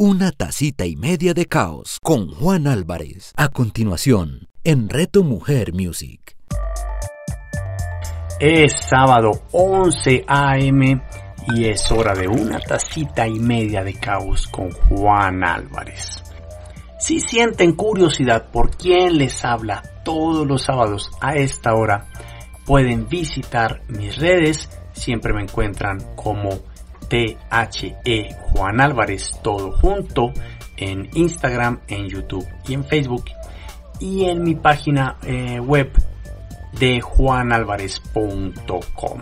Una tacita y media de caos con Juan Álvarez. A continuación, en Reto Mujer Music. Es sábado 11 a.m. y es hora de una tacita y media de caos con Juan Álvarez. Si sienten curiosidad por quién les habla todos los sábados a esta hora, pueden visitar mis redes. Siempre me encuentran como THE Juan Álvarez todo junto en Instagram, en YouTube y en Facebook y en mi página eh, web de juanalvarez.com.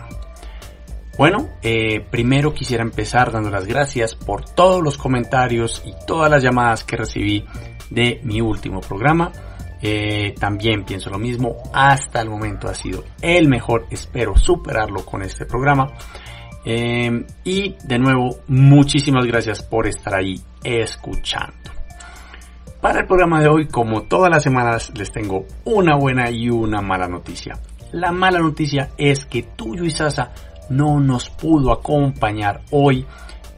Bueno, eh, primero quisiera empezar dando las gracias por todos los comentarios y todas las llamadas que recibí de mi último programa. Eh, también pienso lo mismo, hasta el momento ha sido el mejor, espero superarlo con este programa. Eh, y de nuevo, muchísimas gracias por estar ahí escuchando. Para el programa de hoy, como todas las semanas, les tengo una buena y una mala noticia. La mala noticia es que Tuyo y Sasa no nos pudo acompañar hoy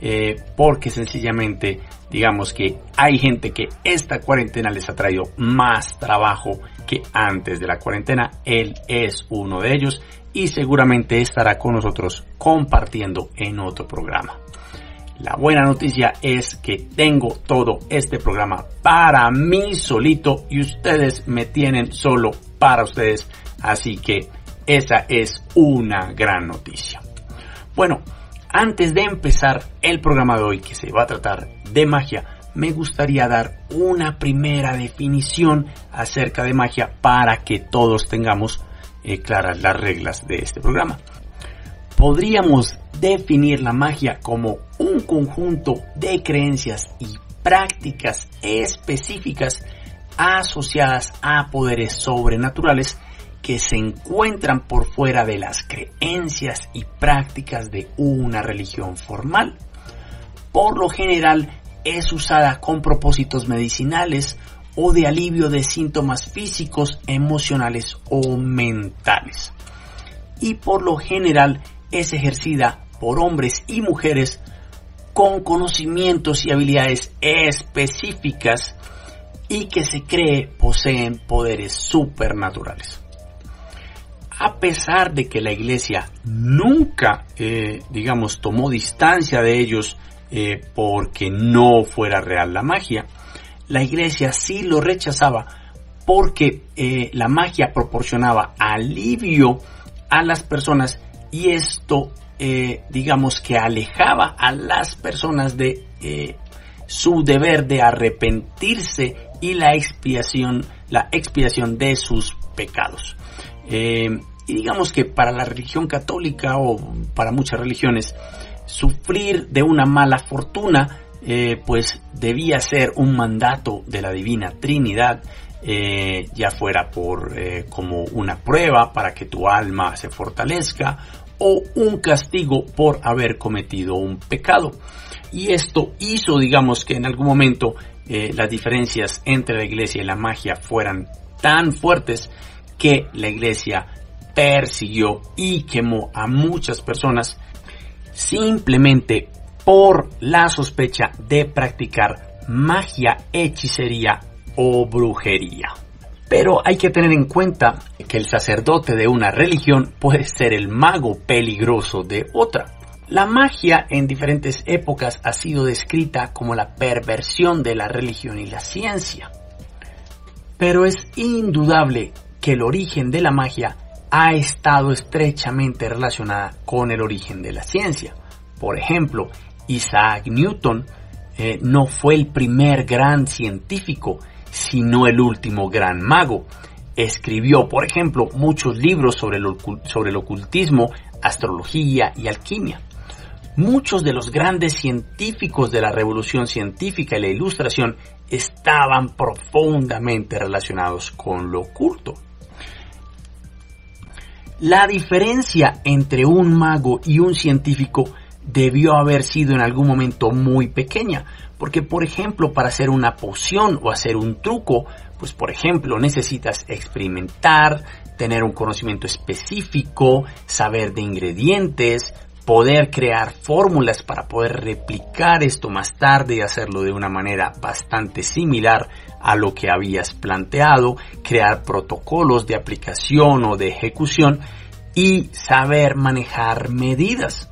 eh, porque sencillamente digamos que hay gente que esta cuarentena les ha traído más trabajo que antes de la cuarentena. Él es uno de ellos y seguramente estará con nosotros compartiendo en otro programa. La buena noticia es que tengo todo este programa para mí solito y ustedes me tienen solo para ustedes. Así que esa es una gran noticia. Bueno, antes de empezar el programa de hoy que se va a tratar de magia, me gustaría dar una primera definición acerca de magia para que todos tengamos eh, claras las reglas de este programa. Podríamos definir la magia como un conjunto de creencias y prácticas específicas asociadas a poderes sobrenaturales que se encuentran por fuera de las creencias y prácticas de una religión formal. Por lo general es usada con propósitos medicinales o de alivio de síntomas físicos, emocionales o mentales. Y por lo general es ejercida por hombres y mujeres con conocimientos y habilidades específicas y que se cree poseen poderes supernaturales. A pesar de que la iglesia nunca, eh, digamos, tomó distancia de ellos eh, porque no fuera real la magia, la iglesia sí lo rechazaba porque eh, la magia proporcionaba alivio a las personas y esto eh, digamos que alejaba a las personas de eh, su deber de arrepentirse y la expiación la expiación de sus pecados. Y digamos que para la religión católica o para muchas religiones sufrir de una mala fortuna eh, pues debía ser un mandato de la Divina Trinidad, eh, ya fuera por eh, como una prueba para que tu alma se fortalezca o un castigo por haber cometido un pecado. Y esto hizo, digamos, que en algún momento las diferencias entre la iglesia y la magia fueran tan fuertes que la iglesia persiguió y quemó a muchas personas simplemente por la sospecha de practicar magia, hechicería o brujería. Pero hay que tener en cuenta que el sacerdote de una religión puede ser el mago peligroso de otra. La magia en diferentes épocas ha sido descrita como la perversión de la religión y la ciencia. Pero es indudable que el origen de la magia ha estado estrechamente relacionada con el origen de la ciencia. Por ejemplo, Isaac Newton eh, no fue el primer gran científico, sino el último gran mago. Escribió, por ejemplo, muchos libros sobre el, sobre el ocultismo, astrología y alquimia. Muchos de los grandes científicos de la revolución científica y la ilustración estaban profundamente relacionados con lo oculto. La diferencia entre un mago y un científico debió haber sido en algún momento muy pequeña. Porque, por ejemplo, para hacer una poción o hacer un truco, pues, por ejemplo, necesitas experimentar, tener un conocimiento específico, saber de ingredientes, poder crear fórmulas para poder replicar esto más tarde y hacerlo de una manera bastante similar a lo que habías planteado, crear protocolos de aplicación o de ejecución y saber manejar medidas.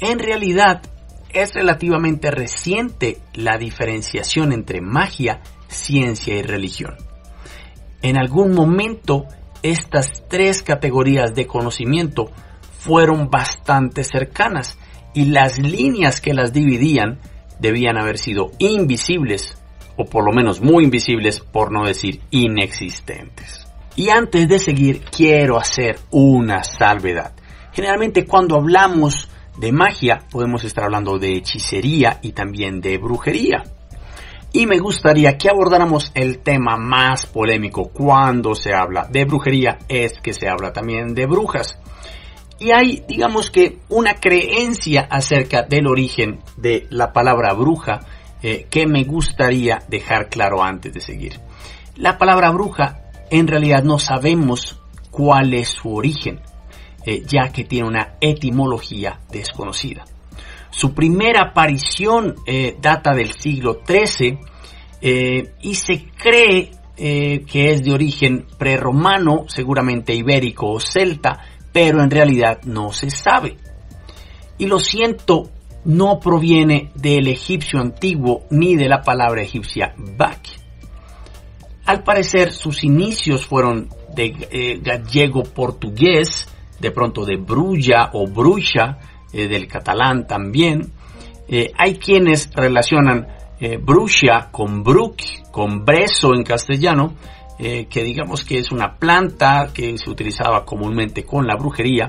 En realidad es relativamente reciente la diferenciación entre magia, ciencia y religión. En algún momento estas tres categorías de conocimiento fueron bastante cercanas y las líneas que las dividían debían haber sido invisibles o por lo menos muy invisibles por no decir inexistentes. Y antes de seguir quiero hacer una salvedad. Generalmente cuando hablamos de magia podemos estar hablando de hechicería y también de brujería. Y me gustaría que abordáramos el tema más polémico cuando se habla de brujería, es que se habla también de brujas. Y hay, digamos que, una creencia acerca del origen de la palabra bruja eh, que me gustaría dejar claro antes de seguir. La palabra bruja, en realidad no sabemos cuál es su origen, eh, ya que tiene una etimología desconocida. Su primera aparición eh, data del siglo XIII y se cree que es de origen prerromano, seguramente ibérico o celta, pero en realidad no se sabe. Y lo siento, no proviene del egipcio antiguo ni de la palabra egipcia bak. Al parecer sus inicios fueron de eh, gallego portugués, de pronto de brulla o bruxa, eh, del catalán también. Eh, hay quienes relacionan bruxa con bruc, con brezo en castellano, eh, que digamos que es una planta que se utilizaba comúnmente con la brujería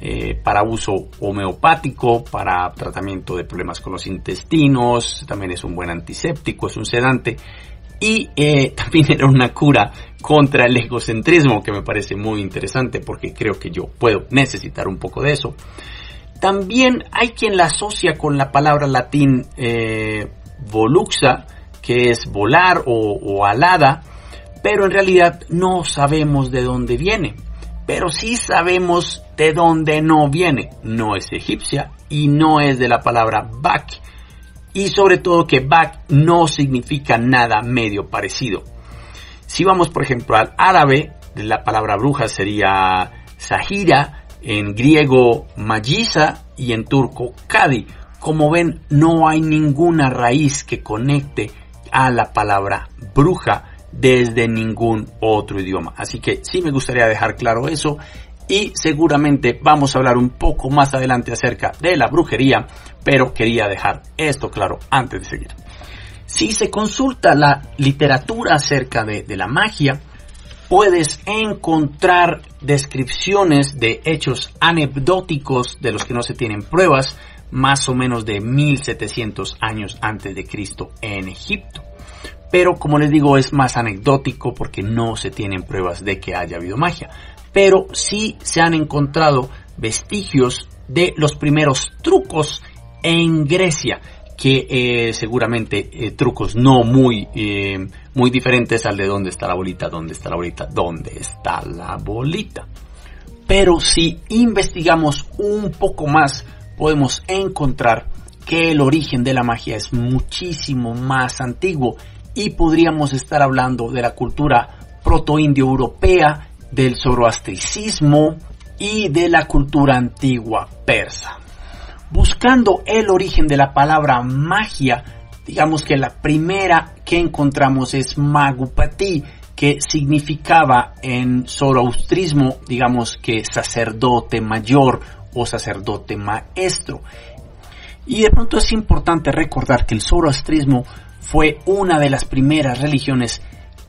eh, para uso homeopático, para tratamiento de problemas con los intestinos, también es un buen antiséptico, es un sedante y eh, también era una cura contra el egocentrismo que me parece muy interesante porque creo que yo puedo necesitar un poco de eso. También hay quien la asocia con la palabra latín voluxa, que es volar o alada, pero en realidad no sabemos de dónde viene. Pero sí sabemos de dónde no viene. No es egipcia y no es de la palabra Bak. Y sobre todo que Bak no significa nada medio parecido. Si vamos por ejemplo al árabe, la palabra bruja sería Sahira, en griego Magisa y en turco Kadi. Como ven, no hay ninguna raíz que conecte a la palabra bruja desde ningún otro idioma. Así que sí me gustaría dejar claro eso y seguramente vamos a hablar un poco más adelante acerca de la brujería, pero quería dejar esto claro antes de seguir. Si se consulta la literatura acerca de, la magia, puedes encontrar descripciones de hechos anecdóticos de los que no se tienen pruebas, más o menos de 1700 años antes de Cristo en Egipto pero como les digo es más anecdótico porque no se tienen pruebas de que haya habido magia. Pero sí se han encontrado vestigios de los primeros trucos en Grecia, que eh, seguramente eh, trucos no muy, eh, muy diferentes al de dónde está la bolita, dónde está la bolita, dónde está la bolita. Pero si investigamos un poco más, podemos encontrar que el origen de la magia es muchísimo más antiguo y podríamos estar hablando de la cultura proto-indio-europea, del zoroastricismo y de la cultura antigua persa. Buscando el origen de la palabra magia, digamos que la primera que encontramos es magupati, que significaba en zoroastrismo, digamos que sacerdote mayor o sacerdote maestro. Y de pronto es importante recordar que el zoroastrismo fue una de las primeras religiones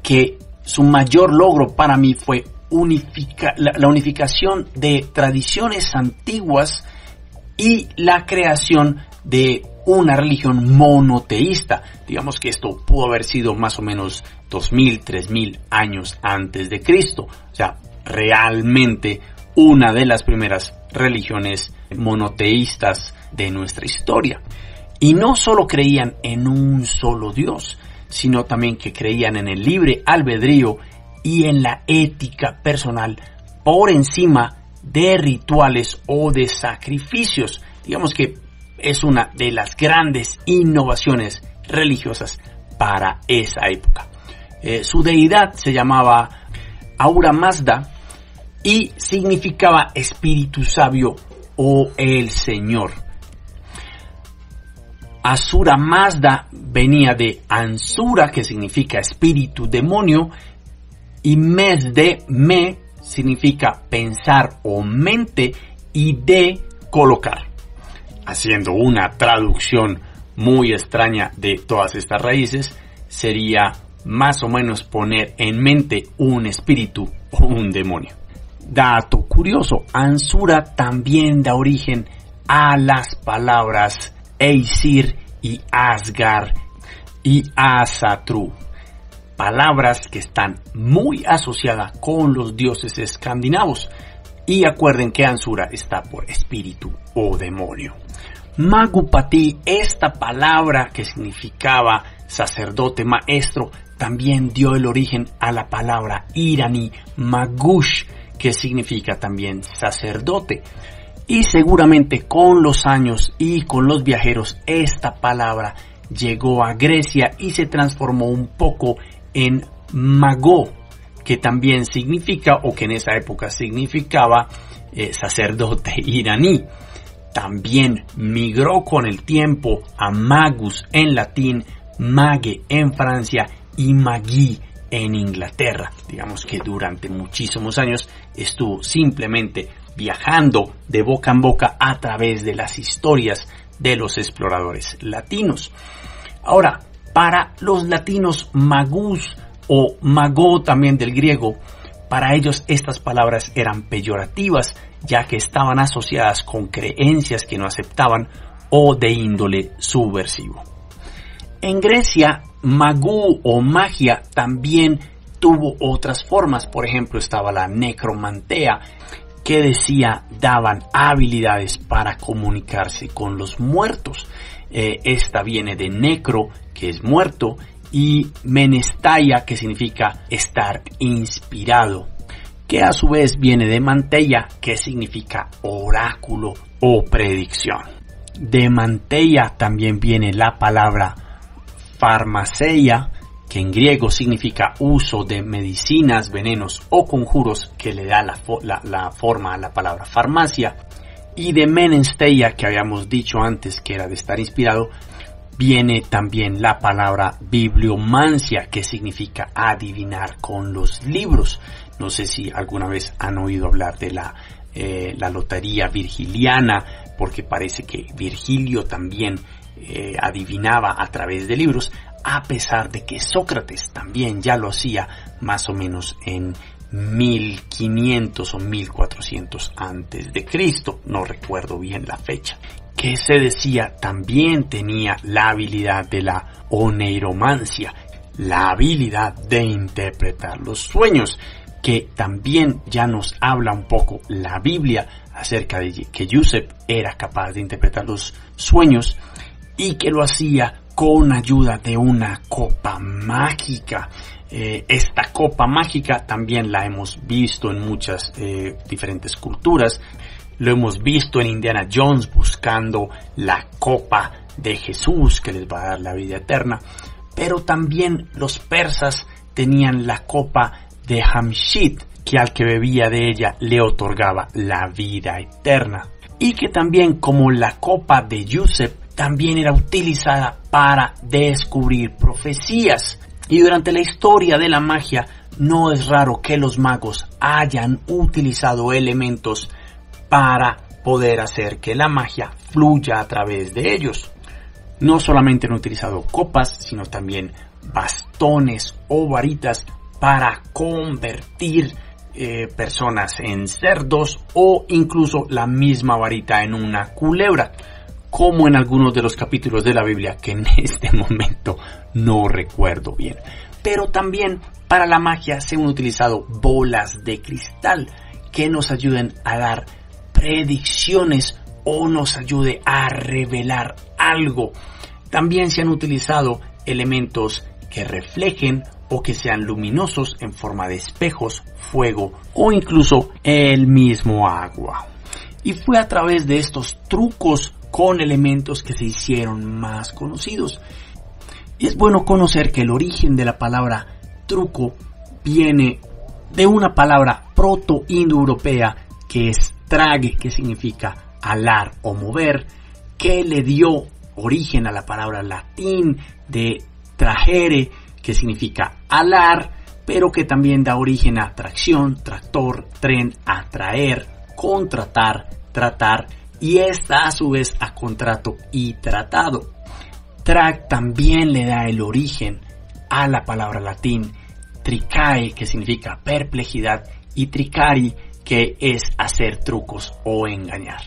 que su mayor logro para mí fue la, unificación de tradiciones antiguas y la creación de una religión monoteísta. Digamos que esto pudo haber sido más o menos 2000, 3000 años antes de Cristo. O sea, realmente una de las primeras religiones monoteístas de nuestra historia. Y no solo creían en un solo Dios, sino también que creían en el libre albedrío y en la ética personal por encima de rituales o de sacrificios. Digamos que es una de las grandes innovaciones religiosas para esa época. Eh, su deidad se llamaba Aura Mazda y significaba espíritu sabio o el Señor. Asura Mazda venía de Ansura, que significa espíritu demonio, y Mes de Me significa pensar o mente y de colocar. Haciendo una traducción muy extraña de todas estas raíces, sería más o menos poner en mente un espíritu o un demonio. Dato curioso, Ansura también da origen a las palabras Eisir y Asgar y Asatru, palabras que están muy asociadas con los dioses escandinavos. Y acuerden que Ansura está por espíritu o demonio. Magupati, esta palabra que significaba sacerdote maestro, también dio el origen a la palabra iraní Magush, que significa también sacerdote. Y seguramente con los años y con los viajeros esta palabra llegó a Grecia y se transformó un poco en magó, que también significa o que en esa época significaba eh, sacerdote iraní. También migró con el tiempo a magus en latín, mague en Francia y magui en Inglaterra. Digamos que durante muchísimos años estuvo simplemente viajando de boca en boca a través de las historias de los exploradores latinos. Ahora, para los latinos magus o magó también del griego, para ellos estas palabras eran peyorativas ya que estaban asociadas con creencias que no aceptaban o de índole subversivo. En Grecia magú o magia también tuvo otras formas. Por ejemplo, estaba la necromantea, que decía daban habilidades para comunicarse con los muertos. Eh, esta viene de necro, que es muerto, y menestaya, que significa estar inspirado, que a su vez viene de mantella, que significa oráculo o predicción. De mantella también viene la palabra farmaceia, que en griego significa uso de medicinas, venenos o conjuros, que le da la, forma a la palabra farmacia, y de menesteia, que habíamos dicho antes que era de estar inspirado, viene también la palabra bibliomancia, que significa adivinar con los libros. No sé si alguna vez han oído hablar de la, eh, la lotería virgiliana, porque parece que Virgilio también eh, adivinaba a través de libros, a pesar de que Sócrates también ya lo hacía más o menos en 1500 o 1400 antes de Cristo, no recuerdo bien la fecha, que se decía también tenía la habilidad de la oneiromancia, la habilidad de interpretar los sueños, que también ya nos habla un poco la Biblia acerca de que Yusef era capaz de interpretar los sueños y que lo hacía con ayuda de una copa mágica. Eh, esta copa mágica también la hemos visto en muchas eh, diferentes culturas. Lo hemos visto en Indiana Jones buscando la copa de Jesús que les va a dar la vida eterna. Pero también los persas tenían la copa de Hamshit, que al que bebía de ella le otorgaba la vida eterna. Y que también como la copa de Yusef también era utilizada para descubrir profecías. Y durante la historia de la magia no es raro que los magos hayan utilizado elementos para poder hacer que la magia fluya a través de ellos. No solamente han utilizado copas, sino también bastones o varitas para convertir eh, personas en cerdos o incluso la misma varita en una culebra como en algunos de los capítulos de la Biblia que en este momento no recuerdo bien. Pero también para la magia se han utilizado bolas de cristal que nos ayuden a dar predicciones o nos ayude a revelar algo. También se han utilizado elementos que reflejen o que sean luminosos en forma de espejos, fuego o incluso el mismo agua. Y fue a través de estos trucos con elementos que se hicieron más conocidos. Y es bueno conocer que el origen de la palabra truco viene de una palabra proto-indoeuropea que es trague, que significa alar o mover, que le dio origen a la palabra latín de trajere, que significa alar, pero que también da origen a tracción, tractor, tren, atraer, contratar, tratar y esta a su vez a contrato y tratado. Track también le da el origen a la palabra latín tricae, que significa perplejidad, y tricari, que es hacer trucos o engañar.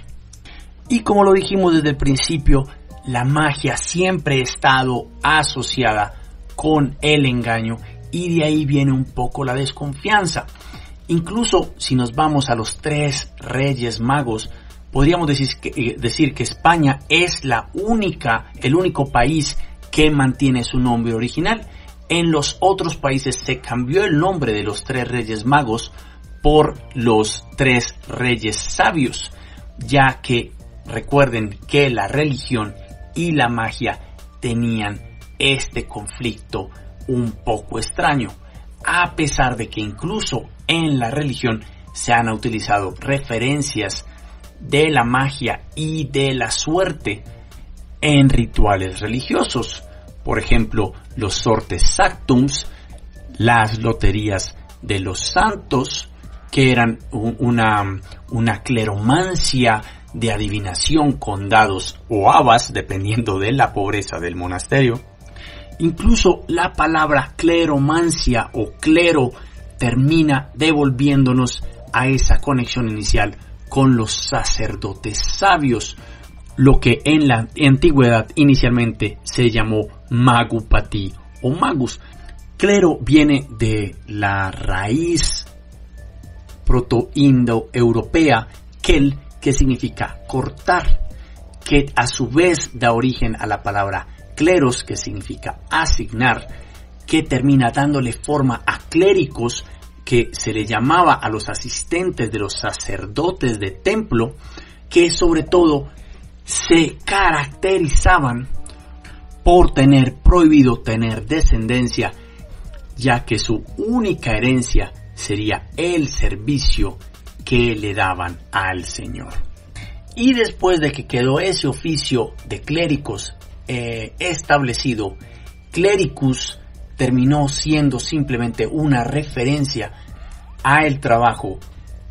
Y como lo dijimos desde el principio, la magia siempre ha estado asociada con el engaño y de ahí viene un poco la desconfianza. Incluso si nos vamos a los tres reyes magos, podríamos decir que, eh, decir que España es la única, el único país que mantiene su nombre original. En los otros países se cambió el nombre de los tres reyes magos por los tres reyes sabios, ya que recuerden que la religión y la magia tenían este conflicto un poco extraño, a pesar de que incluso en la religión se han utilizado referencias de la magia y de la suerte en rituales religiosos. Por ejemplo, los sortes sactums, las loterías de los santos, que eran una, una cleromancia de adivinación con dados o habas, dependiendo de la pobreza del monasterio. Incluso la palabra cleromancia o clero termina devolviéndonos a esa conexión inicial con los sacerdotes sabios, lo que en la antigüedad inicialmente se llamó magupati o magus. Clero viene de la raíz proto-indo-europea kel, que significa cortar, que a su vez da origen a la palabra cleros, que significa asignar, que termina dándole forma a clérigos, que se le llamaba a los asistentes de los sacerdotes de templo, que sobre todo se caracterizaban por tener prohibido tener descendencia, ya que su única herencia sería el servicio que le daban al Señor. Y después de que quedó ese oficio de clérigos eh, establecido, clericus terminó siendo simplemente una referencia a el trabajo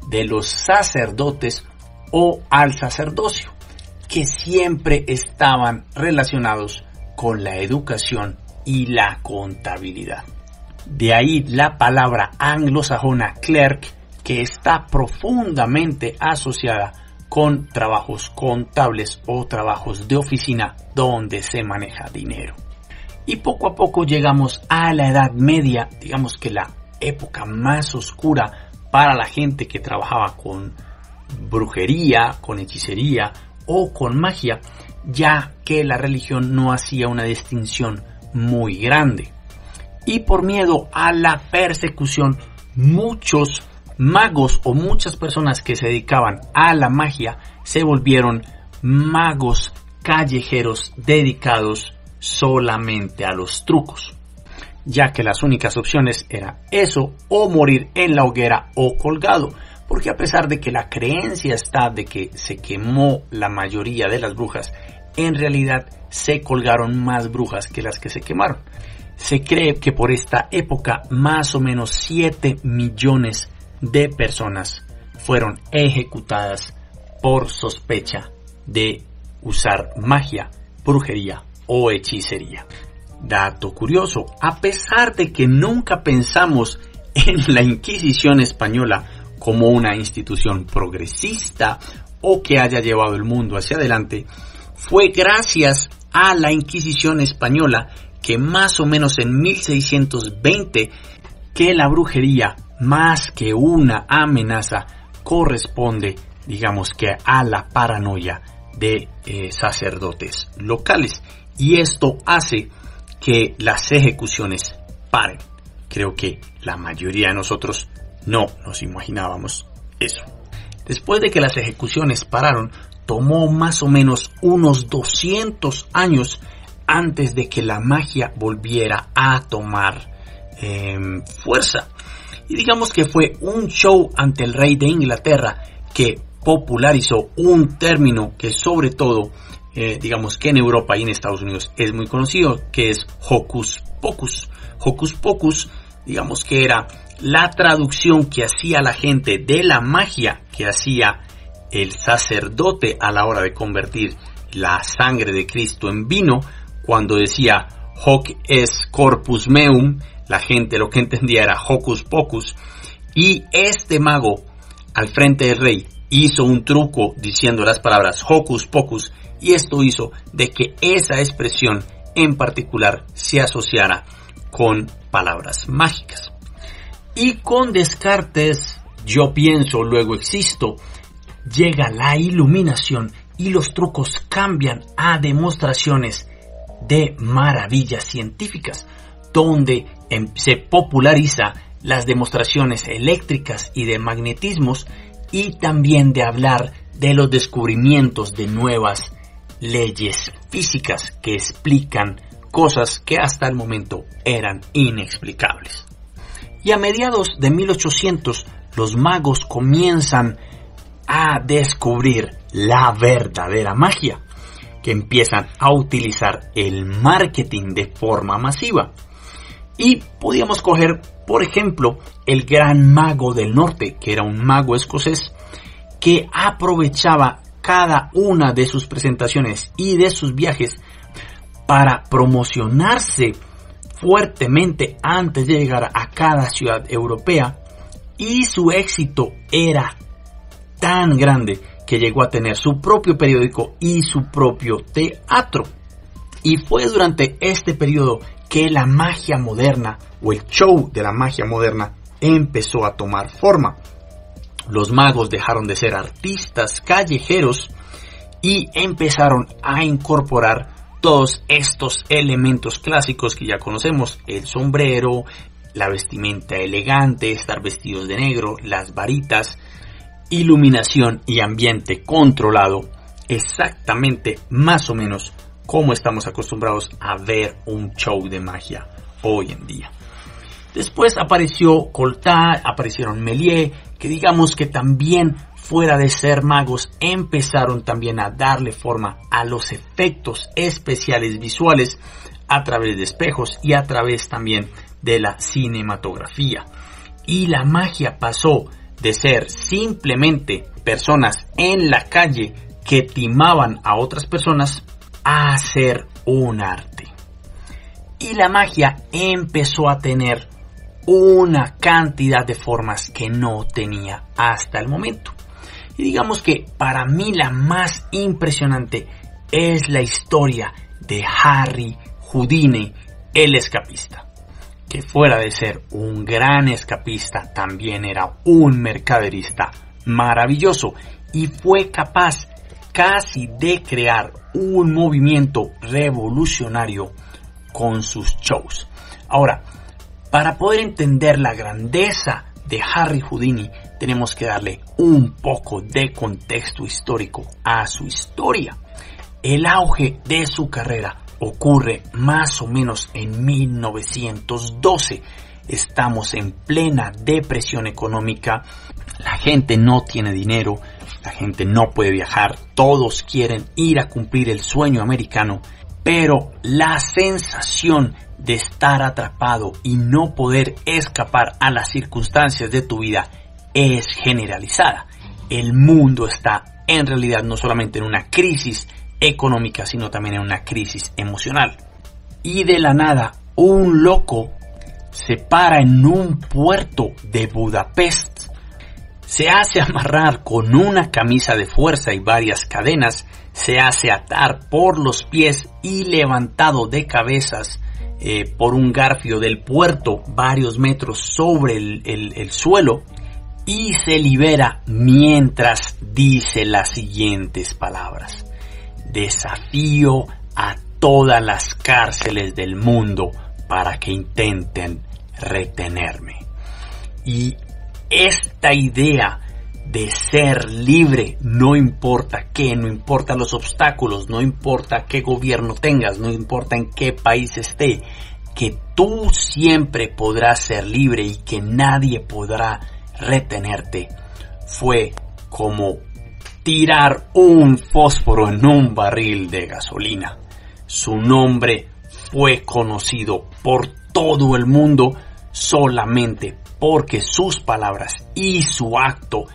de los sacerdotes o al sacerdocio, que siempre estaban relacionados con la educación y la contabilidad. De ahí la palabra anglosajona clerk, que está profundamente asociada con trabajos contables o trabajos de oficina donde se maneja dinero. Y poco a poco llegamos a la Edad Media, digamos que la época más oscura para la gente que trabajaba con brujería, con hechicería o con magia, ya que la religión no hacía una distinción muy grande. Y por miedo a la persecución, muchos magos o muchas personas que se dedicaban a la magia se volvieron magos callejeros dedicados solamente a los trucos, ya que las únicas opciones era eso o morir en la hoguera o colgado, porque a pesar de que la creencia está de que se quemó la mayoría de las brujas, en realidad se colgaron más brujas que las que se quemaron. Se cree que por esta época más o menos 7 millones de personas fueron ejecutadas por sospecha de usar magia, brujería o hechicería. Dato curioso, a pesar de que nunca pensamos en la Inquisición española como una institución progresista o que haya llevado el mundo hacia adelante, fue gracias a la Inquisición española que más o menos en 1620 que la brujería más que una amenaza corresponde digamos que a la paranoia de eh, sacerdotes locales y esto hace que las ejecuciones paren. Creo que la mayoría de nosotros no nos imaginábamos eso. Después de que las ejecuciones pararon, tomó más o menos unos 200 años antes de que la magia volviera a tomar em, fuerza. Y digamos que fue un show ante el rey de Inglaterra que popularizó un término que sobre todo, eh, digamos que en Europa y en Estados Unidos es muy conocido, que es hocus pocus. Hocus pocus, digamos que era la traducción que hacía la gente de la magia que hacía el sacerdote a la hora de convertir la sangre de Cristo en vino, cuando decía hoc es corpus meum, la gente lo que entendía era hocus pocus, y este mago al frente del rey hizo un truco diciendo las palabras hocus pocus y esto hizo de que esa expresión en particular se asociara con palabras mágicas. Y con Descartes, yo pienso, luego existo, llega la iluminación y los trucos cambian a demostraciones de maravillas científicas, donde em, se populariza las demostraciones eléctricas y de magnetismos y también de hablar de los descubrimientos de nuevas leyes físicas que explican cosas que hasta el momento eran inexplicables. Y a mediados de 1800 los magos comienzan a descubrir la verdadera magia, que empiezan a utilizar el marketing de forma masiva. Y podíamos coger por ejemplo, el gran mago del norte, que era un mago escocés, que aprovechaba cada una de sus presentaciones y de sus viajes para promocionarse fuertemente antes de llegar a cada ciudad europea y su éxito era tan grande que llegó a tener su propio periódico y su propio teatro. Y fue durante este periodo que la magia moderna o el show de la magia moderna empezó a tomar forma. Los magos dejaron de ser artistas callejeros y empezaron a incorporar todos estos elementos clásicos que ya conocemos, el sombrero, la vestimenta elegante, estar vestidos de negro, las varitas, iluminación y ambiente controlado, exactamente más o menos como estamos acostumbrados a ver un show de magia hoy en día. Después apareció Coltat, aparecieron Méliès, que digamos que también fuera de ser magos empezaron también a darle forma a los efectos especiales visuales a través de espejos y a través también de la cinematografía. Y la magia pasó de ser simplemente personas en la calle que timaban a otras personas a hacer un arte. Y la magia empezó a tener una cantidad de formas que no tenía hasta el momento. Y digamos que para mí la más impresionante es la historia de Harry Houdini, el escapista. Que fuera de ser un gran escapista, también era un mercaderista maravilloso y fue capaz casi de crear un movimiento revolucionario con sus shows. Ahora, para poder entender la grandeza de Harry Houdini, tenemos que darle un poco de contexto histórico a su historia. El auge de su carrera ocurre más o menos en 1912. Estamos en plena depresión económica, la gente no tiene dinero, la gente no puede viajar, todos quieren ir a cumplir el sueño americano, pero la sensación de estar atrapado y no poder escapar a las circunstancias de tu vida es generalizada. El mundo está en realidad no solamente en una crisis económica, sino también en una crisis emocional. Y de la nada, un loco se para en un puerto de Budapest se hace amarrar con una camisa de fuerza y varias cadenas, se hace atar por los pies y levantado de cabezas eh, por un garfio del puerto varios metros sobre el, el suelo y se libera mientras dice las siguientes palabras. Desafío a todas las cárceles del mundo para que intenten retenerme. Y esta idea de ser libre, no importa qué, no importa los obstáculos, no importa qué gobierno tengas, no importa en qué país esté, que tú siempre podrás ser libre y que nadie podrá retenerte, fue como tirar un fósforo en un barril de gasolina. Su nombre fue conocido por todo el mundo solamente porque sus palabras y su acto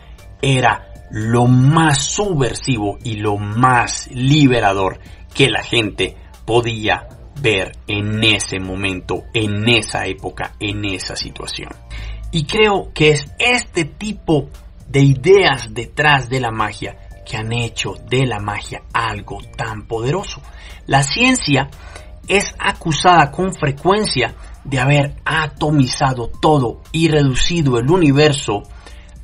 era lo más subversivo y lo más liberador que la gente podía ver en ese momento, en esa época, en esa situación. Y creo que es este tipo de ideas detrás de la magia que han hecho de la magia algo tan poderoso. La ciencia es acusada con frecuencia de haber atomizado todo y reducido el universo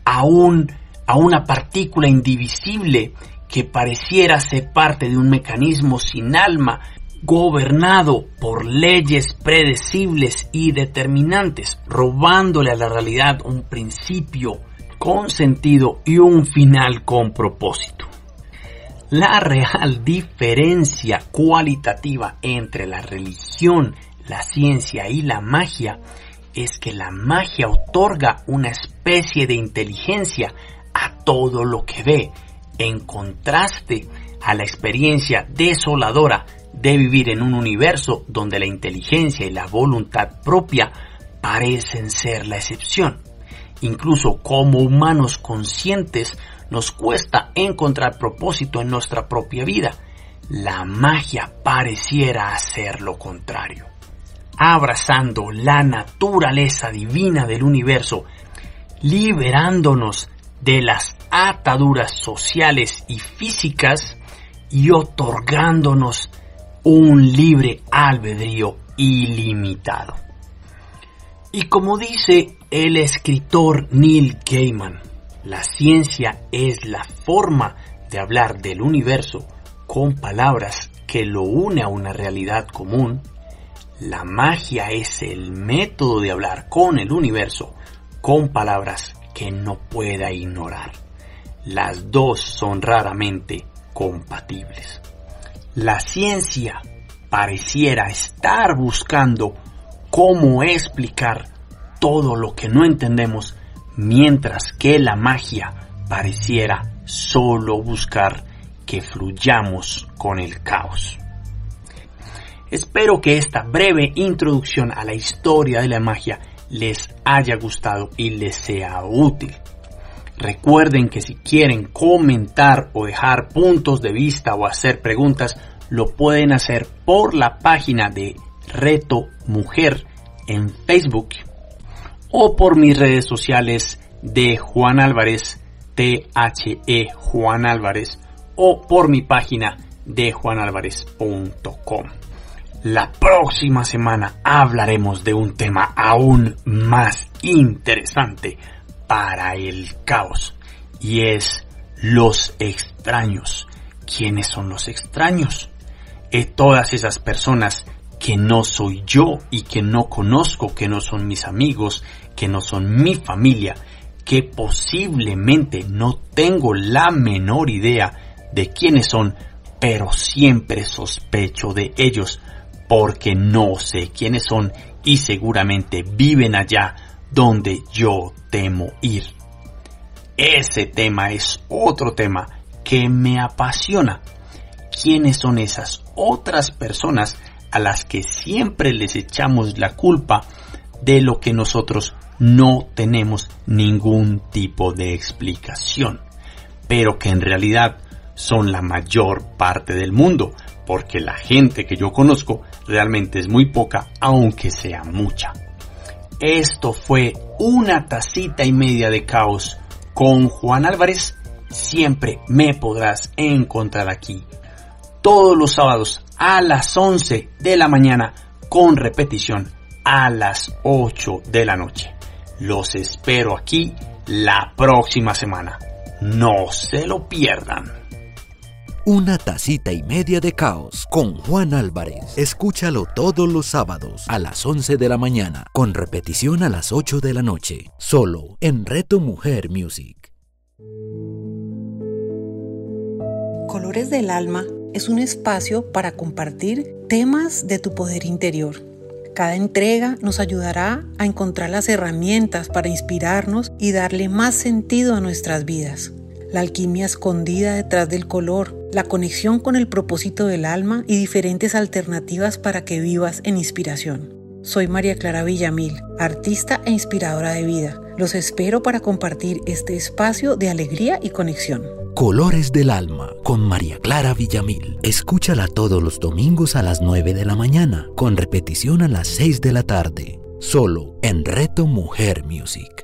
a, un, a una partícula indivisible que pareciera ser parte de un mecanismo sin alma gobernado por leyes predecibles y determinantes, robándole a la realidad un principio con sentido y un final con propósito. La real diferencia cualitativa entre la religión, la ciencia y la magia es que la magia otorga una especie de inteligencia a todo lo que ve, en contraste a la experiencia desoladora de vivir en un universo donde la inteligencia y la voluntad propia parecen ser la excepción. Incluso como humanos conscientes nos cuesta encontrar propósito en nuestra propia vida. La magia pareciera hacer lo contrario. Abrazando la naturaleza divina del universo, liberándonos de las ataduras sociales y físicas y otorgándonos un libre albedrío ilimitado. Y como dice el escritor Neil Gaiman, la ciencia es la forma de hablar del universo con palabras que lo une a una realidad común. La magia es el método de hablar con el universo con palabras que no pueda ignorar. Las dos son raramente compatibles. La ciencia pareciera estar buscando cómo explicar todo lo que no entendemos, mientras que la magia pareciera solo buscar que fluyamos con el caos. Espero que esta breve introducción a la historia de la magia les haya gustado y les sea útil. Recuerden que si quieren comentar o dejar puntos de vista o hacer preguntas, lo pueden hacer por la página de Reto Mujer en Facebook o por mis redes sociales de Juan Álvarez, T-H-E Juan Álvarez, o por mi página de juanalvarez.com. La próxima semana hablaremos de un tema aún más interesante para el caos y es los extraños. ¿Quiénes son los extraños? Eh, todas esas personas que no soy yo y que no conozco, que no son mis amigos, que no son mi familia, que posiblemente no tengo la menor idea de quiénes son, pero siempre sospecho de ellos porque no sé quiénes son y seguramente viven allá donde yo temo ir. Ese tema es otro tema que me apasiona. ¿Quiénes son esas otras personas a las que siempre les echamos la culpa de lo que nosotros no tenemos ningún tipo de explicación, pero que en realidad son la mayor parte del mundo, porque la gente que yo conozco realmente es muy poca, aunque sea mucha. Esto fue una tacita y media de caos con Juan Álvarez. Siempre me podrás encontrar aquí todos los sábados a las 11 de la mañana con repetición a las 8 de la noche. Los espero aquí la próxima semana. No se lo pierdan. Una tacita y media de caos con Juan Álvarez. Escúchalo todos los sábados a las 11 de la mañana, con repetición a las 8 de la noche, solo en Reto Mujer Music. Colores del Alma es un espacio para compartir temas de tu poder interior. Cada entrega nos ayudará a encontrar las herramientas para inspirarnos y darle más sentido a nuestras vidas la alquimia escondida detrás del color, la conexión con el propósito del alma y diferentes alternativas para que vivas en inspiración. Soy María Clara Villamil, artista e inspiradora de vida. Los espero para compartir este espacio de alegría y conexión. Colores del Alma con María Clara Villamil. Escúchala todos los domingos a las 9 de la mañana, con repetición a las 6 de la tarde, solo en Reto Mujer Music.